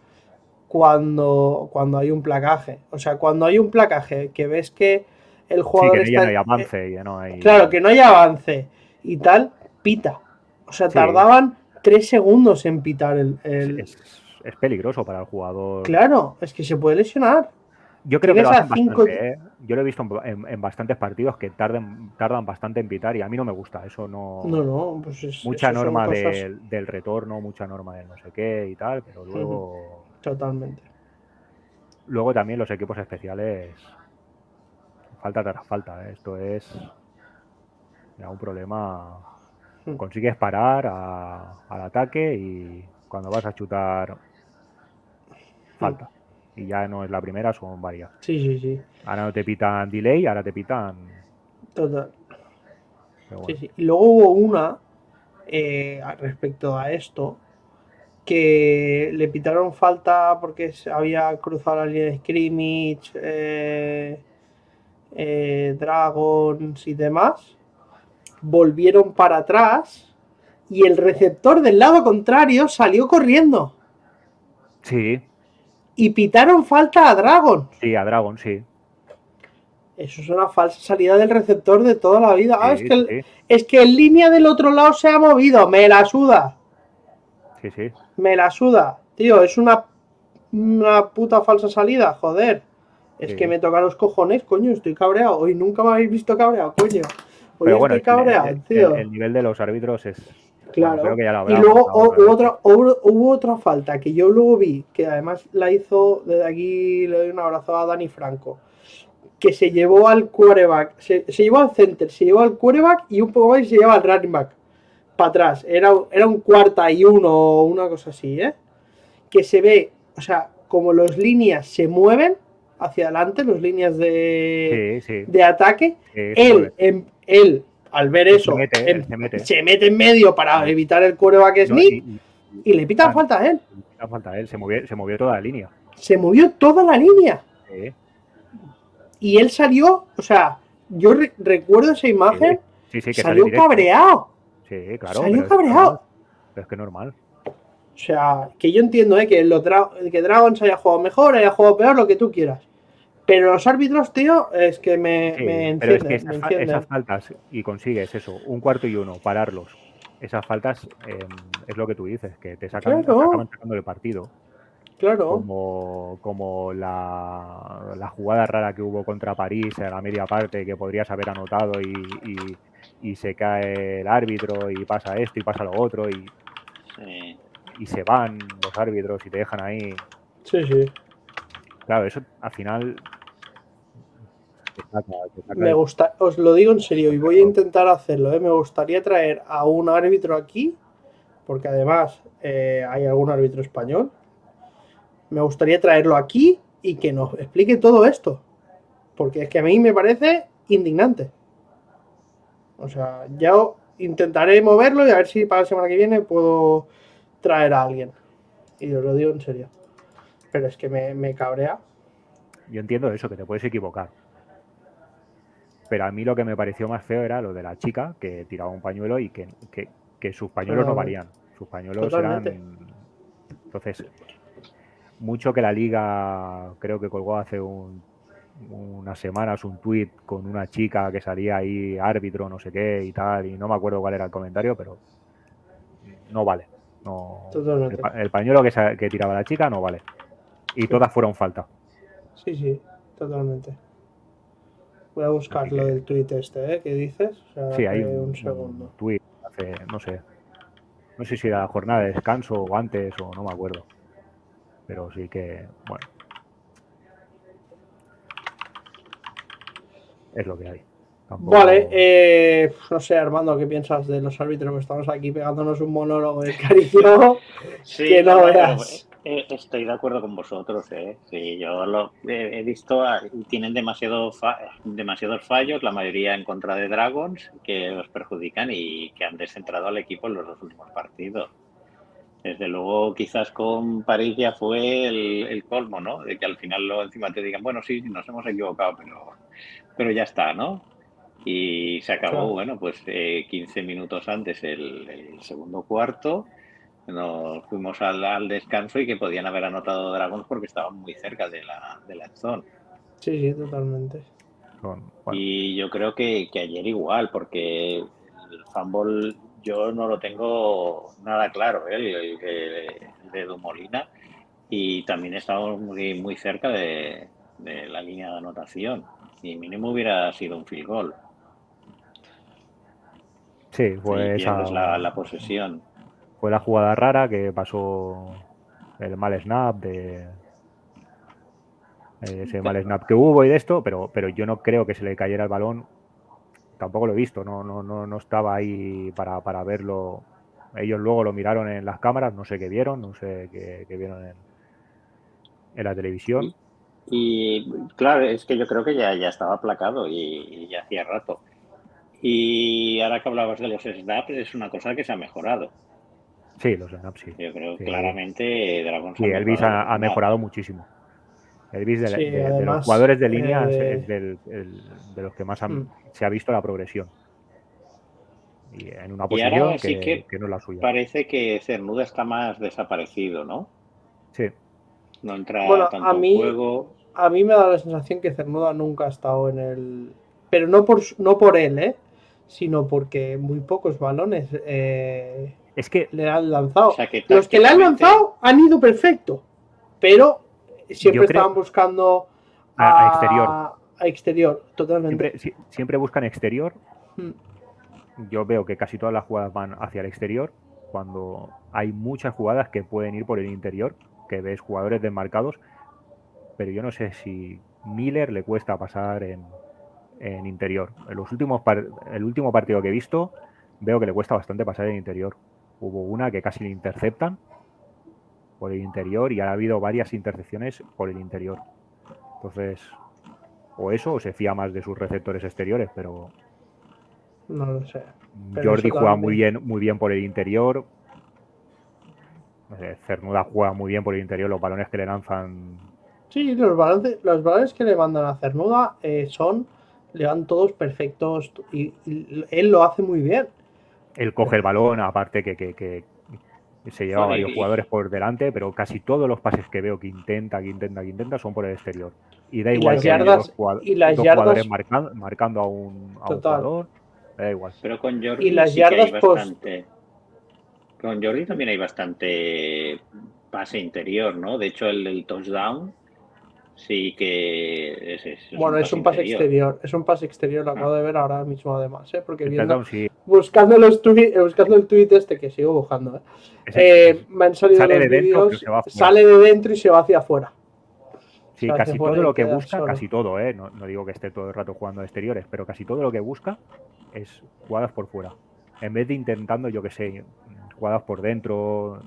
cuando, cuando hay un placaje. O sea, cuando hay un placaje que ves que el jugador sí, que está... ya no hay avance, ya no hay... Claro, que no hay avance y tal, pita. O sea, Sí. tardaban tres segundos en pitar el... el- Es, es peligroso para el jugador. Claro, es que se puede lesionar. Yo creo que lo hacen cinco- bastante, ¿eh? Yo lo he visto en, bastantes partidos que tarden, tardan bastante en pitar y a mí no me gusta. Eso no. No, no, pues es, mucha norma del, del retorno, mucha norma del no sé qué y tal, pero luego, Totalmente. luego también los equipos especiales falta tras falta. ¿eh? Esto es ya un problema. Mm. Consigues parar a- al ataque y cuando vas a chutar falta. Y ya no es la primera, son varias. Sí, sí, sí. Ahora no te pitan delay, ahora te pitan. Total. Sí, sí. Y luego hubo una eh, respecto a esto que le pitaron falta porque se había cruzado la línea de scrimmage, eh, eh, Dragons y demás. Volvieron para atrás y el receptor del lado contrario salió corriendo Sí, y pitaron falta a Dragon. sí, a Dragon, sí. Eso es una falsa salida del receptor de toda la vida. Ah, es que el, sí, Es que en línea del otro lado se ha movido, me la suda, sí, sí. me la suda. Tío, es una, una puta falsa salida, joder. Es Sí. que me toca los cojones, coño, estoy cabreado. Hoy nunca me habéis visto cabreado, coño. Hoy Pero estoy cabreado, el, tío. el- el nivel de los árbitros es. Claro. creo que ya lo y luego hubo otra, hubo, hubo otra falta que yo luego vi, que además la hizo, desde aquí le doy un abrazo a Dani Franco, que se llevó al quarterback, se, se llevó al center, se llevó al quarterback y un poco más y se lleva al running back para atrás. Era, era un cuarta y uno o una cosa así, ¿eh? Que se ve, o sea, como los líneas se mueven hacia adelante, los líneas de, Sí, sí. de ataque, sí, él, él, al ver Se eso, mete, se mete. se mete en medio para evitar el quarterback No, sneak y- y- y le pitan Ah. falta a él. y da falta él, se movió, se movió toda la línea. Se movió toda la línea Sí, y él salió, o sea, yo re- recuerdo esa imagen, sí, sí, que salió cabreado. Sí, claro. Salió pero es cabreado. normal. Pero es que es normal. O sea, que yo entiendo ¿eh? que, Dra- que Dragons haya jugado mejor, haya jugado peor, lo que tú quieras. Pero los árbitros, tío, es que me, Sí, me pero es encienden. que esas, me fa- encienden. esas faltas y consigues eso, un cuarto y uno, pararlos. Esas faltas eh, es lo que tú dices, que te sacan, Claro. te acaban sacando el partido. Claro, Como, como la, la jugada rara que hubo contra París en la media parte, que podrías haber anotado y, y- y se cae el árbitro y pasa esto y pasa lo otro y, Sí. y se van los árbitros y te dejan ahí. sí, sí. Claro, eso al final saca, saca Me gusta, os lo digo en serio y voy a intentar hacerlo. ¿eh? Me gustaría traer a un árbitro aquí, porque además eh, hay algún árbitro español. Me gustaría traerlo aquí y que nos explique todo esto, porque es que a mí me parece indignante. O sea, ya intentaré moverlo y a ver si para la semana que viene puedo traer a alguien. Y os lo digo en serio. Pero es que me, me cabrea. Yo entiendo eso, que te puedes equivocar. Pero a mí lo que me pareció más feo era lo de la chica que tiraba un pañuelo y que, que- que sus pañuelos no valían. Sus pañuelos Totalmente. eran. Entonces, mucho que la liga creo que colgó hace un- unas semanas un tuit con una chica que salía ahí árbitro, no sé qué y tal, y no me acuerdo cuál era el comentario, pero no vale. No, el, pa- el pañuelo que, que tiraba la chica no vale. Y todas fueron falta. Sí, sí, totalmente. Voy a buscar lo del tweet este, ¿eh? ¿Qué dices? O sea, Sí, hay hace un, un segundo. tuit hace, no sé, no sé si era jornada de descanso o antes o no me acuerdo. Pero sí que, bueno. Es lo que hay. Tampoco- Vale, eh, no sé, Armando, ¿qué piensas de los árbitros? Estamos aquí pegándonos un monólogo de cariño. Sí, Que no veas. Eh, estoy de acuerdo con vosotros. ¿eh? Sí, yo lo he visto, ah, tienen demasiado fa- demasiados fallos, la mayoría en contra de Dragons, que los perjudican y que han descentrado al equipo en los dos últimos partidos. Desde luego, quizás con París ya fue el, el colmo, ¿no? De que al final lo, encima te digan, bueno, sí, nos hemos equivocado, pero, pero ya está, ¿no? Y se acabó, Claro. bueno, pues eh, 15 minutos antes el, el segundo cuarto Nos fuimos al, descanso y que podían haber anotado Dragons porque estaban muy cerca de la, de la zona. Sí, sí, totalmente. Y yo creo que, ayer igual, porque el fútbol yo no lo tengo nada claro, ¿eh? el, de Dumolina, y también estamos muy, muy cerca de, la línea de anotación. Y mínimo hubiera sido un field goal. Sí, pues la, posesión. Fue la jugada rara que pasó el mal snap de ese mal snap que hubo y de esto, pero, pero yo no creo que se le cayera el balón. Tampoco lo he visto, no, no, no, no estaba ahí para, para verlo. Ellos luego lo miraron en las cámaras, no sé qué vieron, no sé qué, vieron en, en, la televisión. Y, claro, es que yo creo que ya, ya estaba aplacado y, ya hacía rato. Y ahora que hablabas de los snaps, es una cosa que se ha mejorado. Sí, los snaps, sí. Yo creo claramente Dragon Sí, Elvis ha, mejorado muchísimo. Elvis de, los jugadores de línea es eh, de los que más mm. se ha visto la progresión. Y en una posición que, no es la suya. Parece que Cernuda está más desaparecido, ¿no? Sí. No entra tanto a mí, en juego. A mí me da la sensación que Cernuda nunca ha estado en el. Pero no por, no por él, ¿eh? Sino porque muy pocos balones eh, es que le han lanzado. Los que le han lanzado han ido perfecto. Pero siempre estaban buscando a, exterior. A exterior, totalmente. Siempre, buscan exterior. Hmm. Yo veo que casi todas las jugadas van hacia el exterior, cuando hay muchas jugadas que pueden ir por el interior, que ves jugadores desmarcados, pero yo no sé si Miller le cuesta pasar en, en interior. En los últimos el último partido que he visto, veo que le cuesta bastante pasar en interior. Hubo una que casi le interceptan por el interior y ha habido varias intercepciones por el interior. Entonces, o eso, o se fía más de sus receptores exteriores, pero. No lo sé. Jordi juega muy bien, muy bien por el interior. Cernuda juega muy bien por el interior, los balones que le lanzan. Sí, los balones, los balones que le mandan a Cernuda eh, son. Le van todos perfectos y, él lo hace muy bien. Él coge el balón, aparte que, que se lleva varios jugadores por delante, pero casi todos los pases que veo que intenta, que intenta, que intenta son por el exterior. Y da igual que yardas, y las jugadores marcando, a un, jugador, da igual. Pero con Jordi y las yardas bastante. Con Jordi también hay bastante pase interior, ¿no? De hecho, el, el touchdown sí que es, bueno es un pase exterior es un pase exterior lo acabo de ver ahora mismo además ¿eh? porque viendo, buscando los buscando el tweet este que sigo buscando ¿eh? Eh, me han salido sale los de vídeos sale de dentro y se va hacia afuera. Sí casi todo lo que busca casi todo ¿eh? no, no, digo que esté todo el rato jugando exteriores pero casi todo lo que busca es jugadas por fuera. En vez de intentando yo que sé jugadas por dentro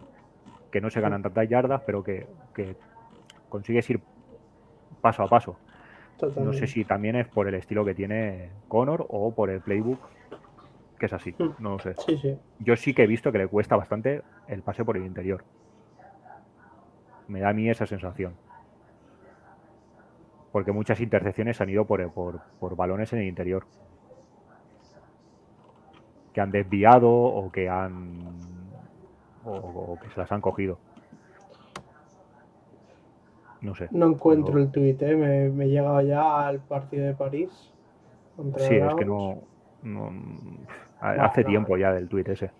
que no se ganan tantas yardas pero que, que consigues ir paso a paso. No sé si también es por el estilo que tiene Connor o por el playbook, que es así. Hmm. No lo sé. Yo sí que he visto que le cuesta bastante el pase por el interior. Me da a mí esa sensación. Porque muchas intercepciones han ido por, por, balones en el interior. Que han desviado o que han. o que se las han cogido. No sé. No encuentro el tuit, ¿eh? me, me, he llegado ya al partido de París. Sí, es que no. hace tiempo ya del tuit ese.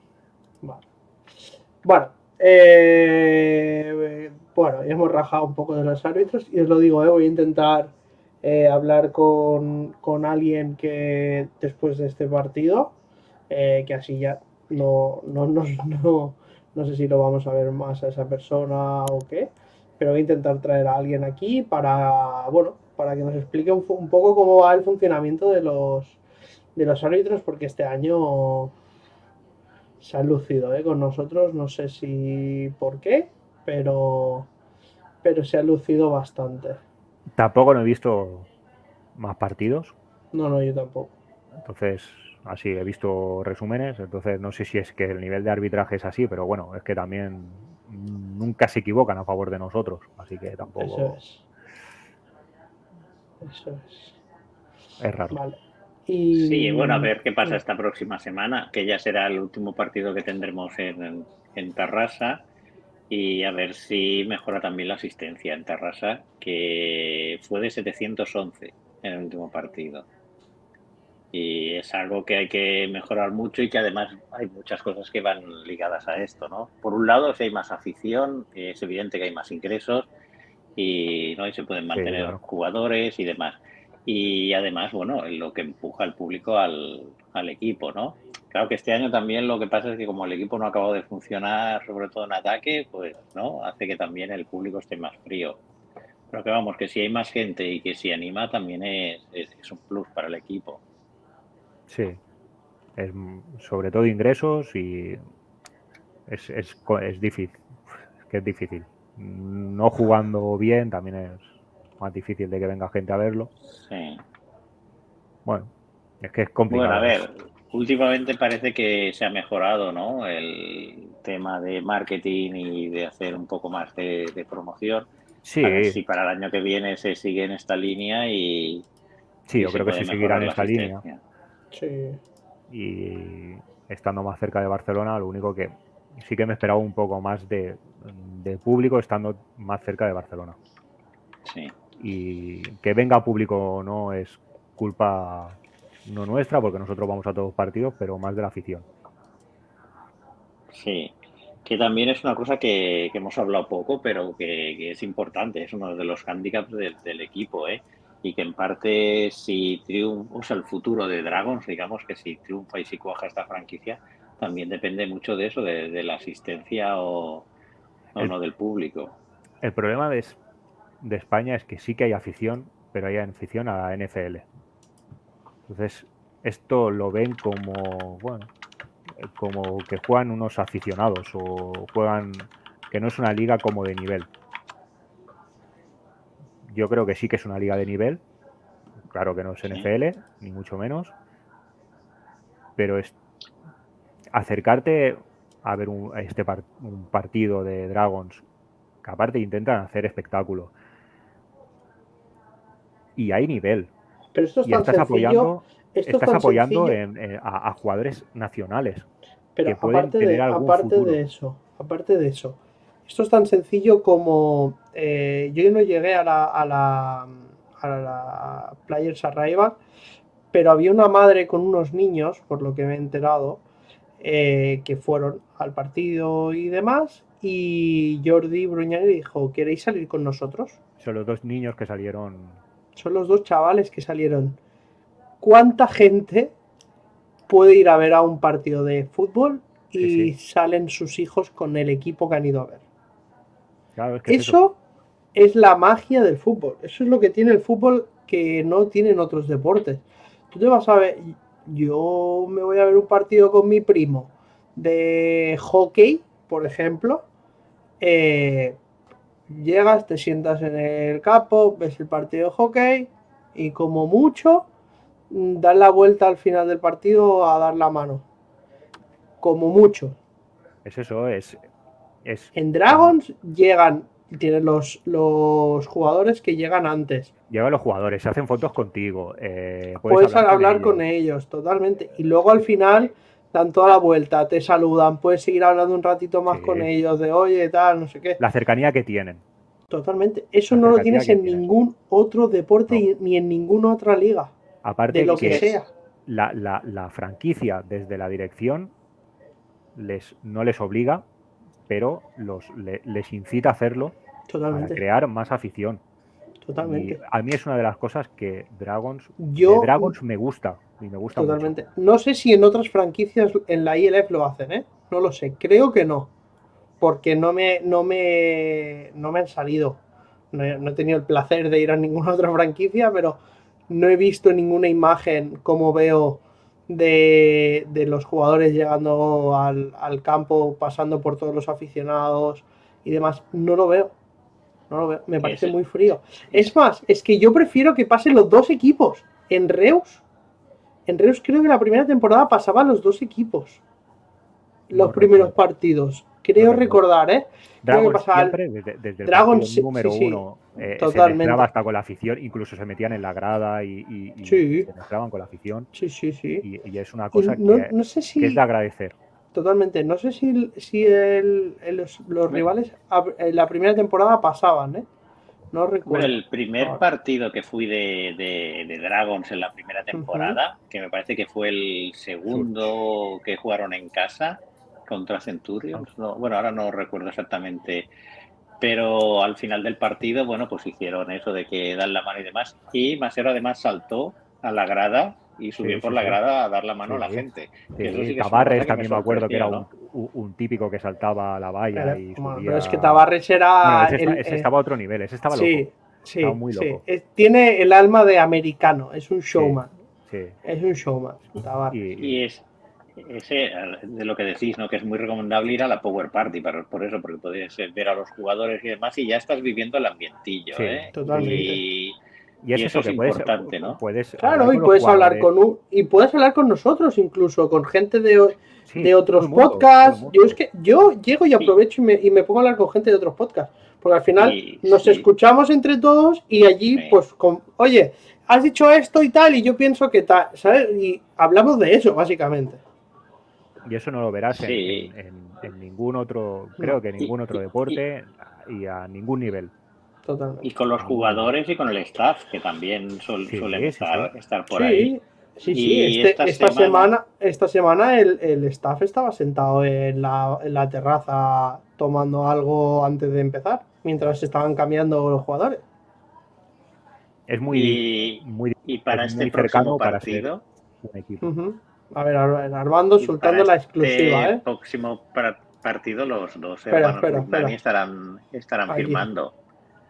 Bueno, eh, bueno, ya hemos rajado un poco de los árbitros y os lo digo, ¿eh? voy a intentar eh, hablar con, con, alguien que después de este partido, eh, que así ya no, no, no, no, no sé si lo vamos a ver más a esa persona o qué pero voy a intentar traer a alguien aquí para, bueno, para que nos explique un, poco cómo va el funcionamiento de los, de los árbitros, porque este año se ha lucido ¿eh? con nosotros, no sé si por qué, pero, pero se ha lucido bastante. Tampoco no he visto más partidos. No, no, yo tampoco. Entonces, así he visto resúmenes, entonces no sé si es que el nivel de arbitraje es así, pero bueno, es que también nunca se equivocan a favor de nosotros, así que tampoco. Eso es. Eso es. Es raro. Sí, bueno, a ver qué pasa esta próxima semana, que ya será el último partido que tendremos en, en Tarrasa y a ver si mejora también la asistencia en Tarrasa, que fue de 711 en el último partido. Y es algo que hay que mejorar mucho y que además hay muchas cosas que van ligadas a esto, ¿no? Por un lado, si hay más afición, es evidente que hay más ingresos y, ¿no? y se pueden mantener jugadores y demás. Y además, bueno, lo que empuja al público al, al equipo, ¿no? Claro que este año también lo que pasa es que como el equipo no ha acabado de funcionar, sobre todo en ataque, pues no hace que también el público esté más frío. Pero que vamos, que si hay más gente y que si anima también es, es, un plus para el equipo. Sí, es, sobre todo ingresos y es, es, es difícil, es que es difícil. No jugando bien también es más difícil de que venga gente a verlo. Sí. Bueno, es que es complicado. Bueno, a ver, últimamente parece que se ha mejorado, ¿no? El tema de marketing y de hacer un poco más de, promoción. Sí. A ver si para el año que viene se sigue en esta línea y. Sí, yo creo que se seguirá en esta línea. Sí. Y estando más cerca de Barcelona, lo único que sí que me esperaba un poco más de, de público estando más cerca de Barcelona. Sí. Y que venga público no es culpa no nuestra, porque nosotros vamos a todos los partidos, pero más de la afición. Sí, que también es una cosa que, hemos hablado poco, pero que, es importante, es uno de los handicaps del equipo, ¿eh? Y que en parte si triunfa, o sea, el futuro de Dragons, digamos que si triunfa y si cuaja esta franquicia, también depende mucho de eso, de, la asistencia o, no del público. El problema de, de España es que sí que hay afición, pero hay afición a la NFL. Entonces, esto lo ven como, bueno, como que juegan unos aficionados o juegan que no es una liga como de nivel. Yo creo que sí que es una liga de nivel. Claro que no es NFL, ni mucho menos. Pero es acercarte a ver un, este un partido de Dragons, que aparte intentan hacer espectáculo. Y hay nivel. Pero esto es y estás apoyando, estás apoyando a, jugadores nacionales. Pero que pueden aparte, tener de, aparte de eso, aparte de eso, esto es tan sencillo como eh, yo no llegué a la, a la, a la Players Arrival, pero había una madre con unos niños, por lo que me he enterado, eh, que fueron al partido y demás. Y Jordi Bruñani dijo: ¿Queréis salir con nosotros? Son los dos niños que salieron son los dos chavales que salieron. ¿Cuánta gente puede ir a ver a un partido de fútbol y salen sus hijos con el equipo que han ido a ver? Eso, es la magia del fútbol. Eso es lo que tiene el fútbol que no tienen otros deportes. Tú te vas a ver, yo me voy a ver un partido con mi primo de hockey, por ejemplo. Eh, llegas, te sientas en el campo, ves el partido de hockey y como mucho mm, das la vuelta al final del partido a dar la mano. Como mucho. Es eso, es... es... En Dragons llegan, tienen los, los jugadores que llegan antes. Llegan los jugadores, se hacen fotos contigo. Eh, puedes, hablar, con, ellos. totalmente. Y luego al final dan toda la vuelta, te saludan, puedes seguir hablando un ratito más con ellos de oye, tal, no sé qué. La cercanía que tienen. Totalmente. Eso no lo tienes en ningún otro deporte ni en ninguna otra liga. Aparte de lo que, sea. La, franquicia desde la dirección les, no les obliga, pero los, les incita a hacerlo Totalmente. para crear más afición. Totalmente. a mí es una de las cosas que Dragons, Yo, Dragons me gusta. Y me gusta totalmente. No sé si en otras franquicias en la ILF lo hacen, ¿eh? No lo sé. Creo que no. Porque no me, no me, no me han salido. No he, tenido el placer de ir a ninguna otra franquicia, pero no he visto ninguna imagen como veo de, de los jugadores llegando al, al campo, pasando por todos los aficionados y demás. No lo veo me parece muy frío. Es más, es que yo prefiero que pasen los dos equipos. En Reus, en Reus creo que la primera temporada pasaban los dos equipos. Los primeros partidos. Creo recordar, ¿eh? Dragon siempre, desde, el número uno, eh, totalmente. se hasta con la afición, incluso se metían en la grada y, se mezclaban con la afición. Sí, sí, sí. Y, es una cosa que, es de agradecer. totalmente. No sé si, si el- el- los, los rivales en la primera temporada pasaban, ¿eh? No Bueno, recuerdo. el primer partido que fui de, de- de Dragons en la primera temporada, que me parece que fue el segundo que jugaron en casa contra Centurions. No, bueno, ahora no recuerdo exactamente, pero al final del partido, bueno, pues hicieron eso de que dan la mano y demás. Y Masero además saltó a la grada y subió Sí, por sí, la sí. grada a dar la mano Sí, a la sí. gente. Sí, Tabarres también me acuerdo que era un, un- un típico que saltaba a la valla Pero, y subía... pero es que Tabarres era. Bueno, ese, el- ese eh, estaba a otro nivel, ese estaba loco. sí, sí, Estaba muy sí. loco. Es- tiene el alma de americano, es un showman. Sí. Es un showman, Tabarres. Y, Y es ese de lo que decís, ¿no? Que es muy recomendable ir a la Power Party para, por eso, porque puedes eh, ver a los jugadores y demás y ya estás viviendo el ambientillo, Sí, ¿eh? totalmente. Y, y es y eso, eso que es puedes, importante, ¿no? puedes Claro, y puedes hablar con un, y puedes hablar con nosotros incluso, con gente de, Sí, de otros mundo, podcasts. Yo es que yo llego y aprovecho y me, y me pongo a hablar con gente de otros podcasts. Porque al final Sí, nos sí. escuchamos entre todos y allí, Sí. pues, con, oye, has dicho esto y tal, y yo pienso que tal, ¿sabes? Y hablamos de eso, básicamente. Y eso no lo verás en- Sí. en, en- en ningún otro, creo que en ningún otro deporte y a ningún nivel. Totalmente. y con los jugadores y con el staff, que también suel- Sí, suelen sí, estar, sí. estar por sí, ahí. sí, sí. Este- esta esta, semana, semana- esta semana el, el staff estaba sentado en la, en la terraza tomando algo antes de empezar, mientras se estaban cambiando los jugadores. Es muy, Y, muy y para es este muy próximo cercano para ser partido, un equipo. Ujú. A ver, Ar- Armando soltando la exclusiva, este ¿eh? próximo partido, los dos Espera, hermanos espera, Brugnani espera. estarán, estarán Aquí. firmando.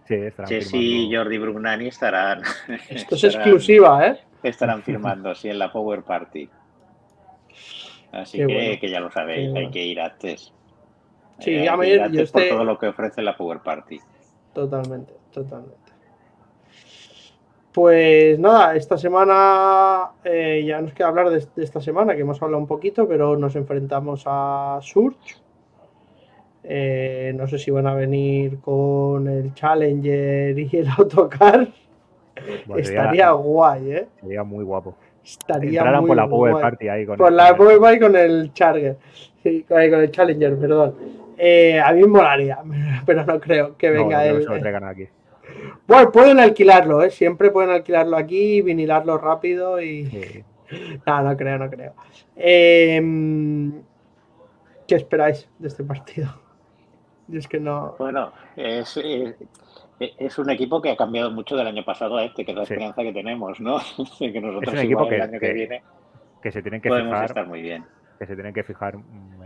Sí, estarán Jesse y. Jordi Brugnani estarán, Esto es estarán- exclusiva, ¿eh? estarán firmando, sí, en la Power Party. Así que, bueno. que ya lo sabéis, hay que ir antes. Sí, Eh, hay a que ver, ir yo antes por este- todo lo que ofrece la Power Party. Totalmente, totalmente. Pues nada, esta semana eh, ya nos queda hablar de, de esta semana, que hemos hablado un poquito, pero nos enfrentamos a Surge. Eh, no sé si van a venir con el Challenger y el Autocar. Estaría sería, guay, ¿eh? sería muy guapo. Estaría Entraran muy por la Power guay. Party ahí con Por el- la Power Party con el Charger. Sí, con el, Challenger, perdón. Eh, a mí me molaría, pero no creo que No, venga no él. se lo aquí. Bueno, pueden alquilarlo, ¿eh? Siempre pueden alquilarlo aquí, vinilarlo rápido y... Sí. No, no creo, no creo. Eh, ¿Qué esperáis de este partido? Yo es que no... Bueno, es, es, es un equipo que ha cambiado mucho del año pasado a este, que es la Sí. esperanza que tenemos, ¿no? Que nosotros Es un equipo igual que- el año que, que viene Que se tienen que podemos fijar, estar muy bien. que se tienen que fijar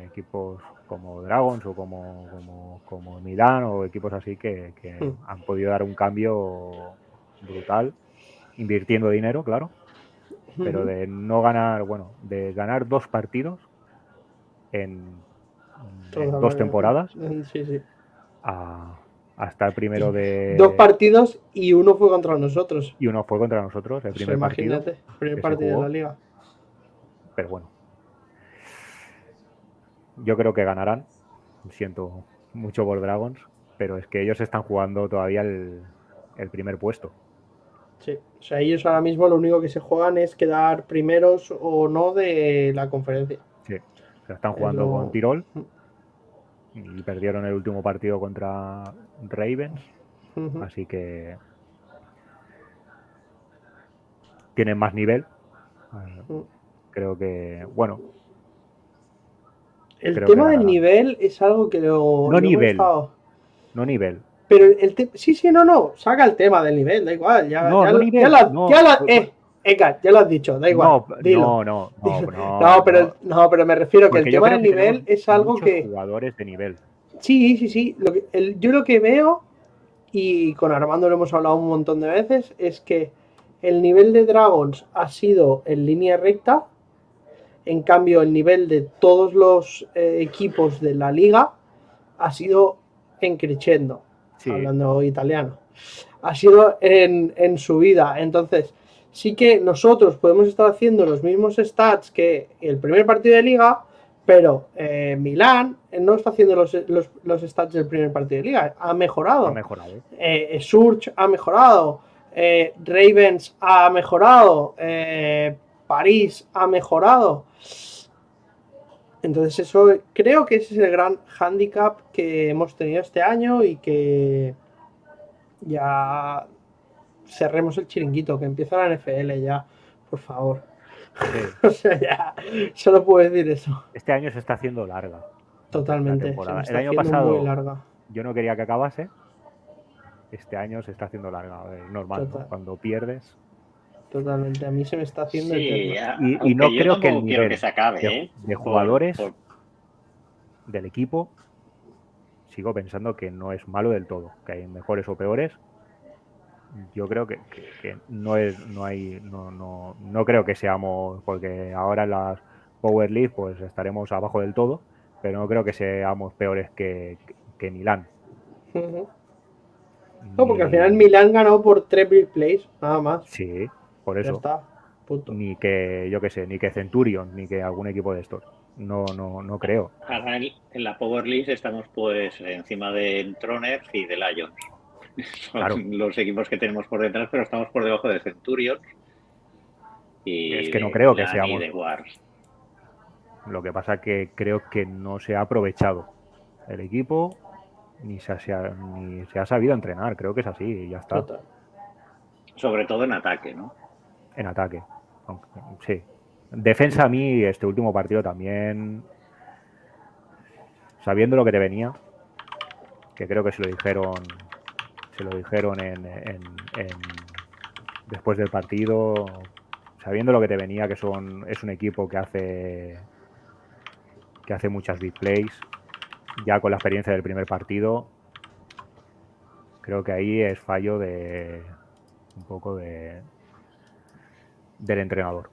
equipos como Dragons o como, como, como Milán o equipos así que, que Hmm. han podido dar un cambio brutal, invirtiendo dinero, claro, pero de no ganar, bueno, de ganar dos partidos en, dos temporadas Sí, sí. a, a estar primero de... Dos partidos y uno fue contra nosotros. Y uno fue contra nosotros, el O sea, primer partido. imagínate, primer partido de la liga. pero bueno. Yo creo que ganarán. Siento mucho por Dragons, pero es que ellos están jugando todavía el, el primer puesto. Sí. O sea, ellos ahora mismo lo único que se juegan es quedar primeros o no de la conferencia. Sí. O sea, están jugando lo- con Tirol y perdieron el último partido contra Ravens, así que tienen más nivel. Mm. Creo que, bueno, El Creo tema del nivel es algo que lo. No lo nivel. estado- no nivel. Pero el te- sí, sí, no, no. Saca el tema del nivel, da igual. Ya, No, ya, no lo- nivel, ya lo- no. ya lo- eh, Edgar, ya lo has dicho, da igual. No, dilo. no, no, no, pero, no, pero me refiero que el tema del que nivel es algo que. jugadores de nivel. Sí, sí, sí. Lo que- el- yo lo que veo, y con Armando lo hemos hablado un montón de veces, es que el nivel de Dragons ha sido en línea recta. En cambio, el nivel de todos los eh, equipos de la liga ha sido en crescendo, Sí, hablando italiano. Ha sido en, en subida. Entonces, sí que nosotros podemos estar haciendo los mismos stats que el primer partido de liga, pero eh, Milán eh, no está haciendo los, los- los stats del primer partido de liga. Ha mejorado. ha mejorado. Eh, Surge ha mejorado. eh, Ravens ha mejorado. Eh, París ha mejorado. Entonces eso creo que ese es el gran handicap que hemos tenido este año y que ya cerremos el chiringuito, que empieza la NFL ya, por favor. o sea, ya, solo puedo decir eso. Este año se está haciendo larga. Totalmente. El año pasado yo no quería que acabase. Este año se está haciendo larga, es normal. Cuando pierdes, Totalmente, a mí se me está haciendo y, no creo que el nivel se acabe, de, ¿eh? de, jugadores del equipo sigo pensando que no es malo del todo, que hay mejores o peores. Yo creo que, no es, no hay, no, no, no creo que seamos, porque ahora en las Power League pues estaremos abajo del todo, pero no creo que seamos peores que, que Milán. No, porque al final Milán ganó por tres big plays, nada más. Sí, por eso. Ni que, yo qué sé, ni que Centurion, ni que algún equipo de estos. No, no, no creo. Ahora en, la Power League estamos pues encima de Troners y de Lions. Son los equipos que tenemos por detrás, pero estamos por debajo de Centurion. Y es que no creo que seamos. Lo que pasa que creo que no se ha aprovechado el equipo ni se, ha, ni se ha sabido entrenar. Creo que es así y ya está. Sobre todo en ataque, ¿no? En ataque. Sí. Defensa a mí, este último partido también, sabiendo lo que te venía, que creo que se lo dijeron, se lo dijeron en, después del partido, sabiendo lo que te venía, que son es un equipo que hace que hace muchas big plays, ya con la experiencia del primer partido, creo que ahí es fallo de un poco de, del entrenador.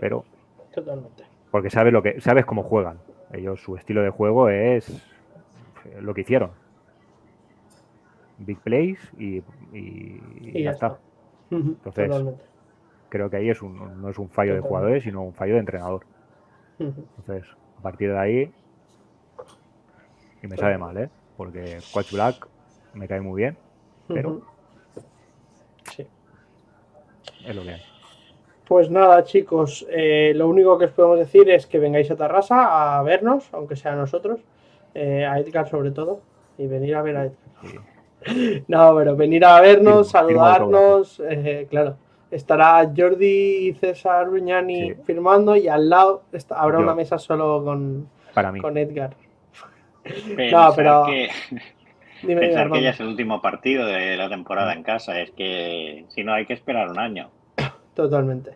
Pero. Totalmente. Porque sabes lo que, sabes cómo juegan. Ellos, su estilo de juego es lo que hicieron. Big plays y, ya, está. Entonces, creo que ahí es un, no es un fallo de jugadores, sino un fallo de entrenador. Entonces, a partir de ahí, y me sabe mal, ¿eh? Porque Coach Black me cae muy bien, pero sí. es lo que hay. Pues nada, chicos, eh, lo único que os podemos decir es que vengáis a Tarrasa a vernos, aunque sea nosotros, eh, a Edgar sobre todo, y venir a ver a Edgar. no, pero venir a vernos, saludarnos, eh, claro. Estará Jordi y César Ruñani firmando y al lado habrá una mesa solo con, con Edgar. no, pero... Que... Pensar que ya es el último partido de la temporada en casa, es que si no hay que esperar un año. Totalmente.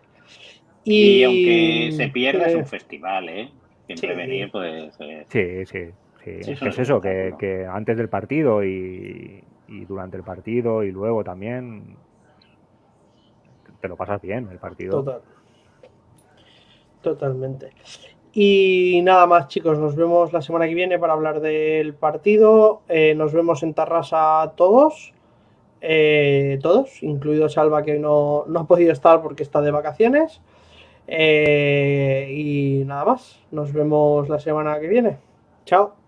Y, aunque se pierda, es un festival, ¿eh? Siempre venir, pues. Eh, sí, sí. sí. es eso, que, antes del partido y, durante el partido y luego también te lo pasas bien el partido. Total. Totalmente. Y nada más, chicos, nos vemos la semana que viene para hablar del partido. Eh, nos vemos en Tarrasa todos. Eh, todos, incluido Salva que no, no, ha podido estar porque está de vacaciones. Eh, y nada más, nos vemos la semana que viene. Chao.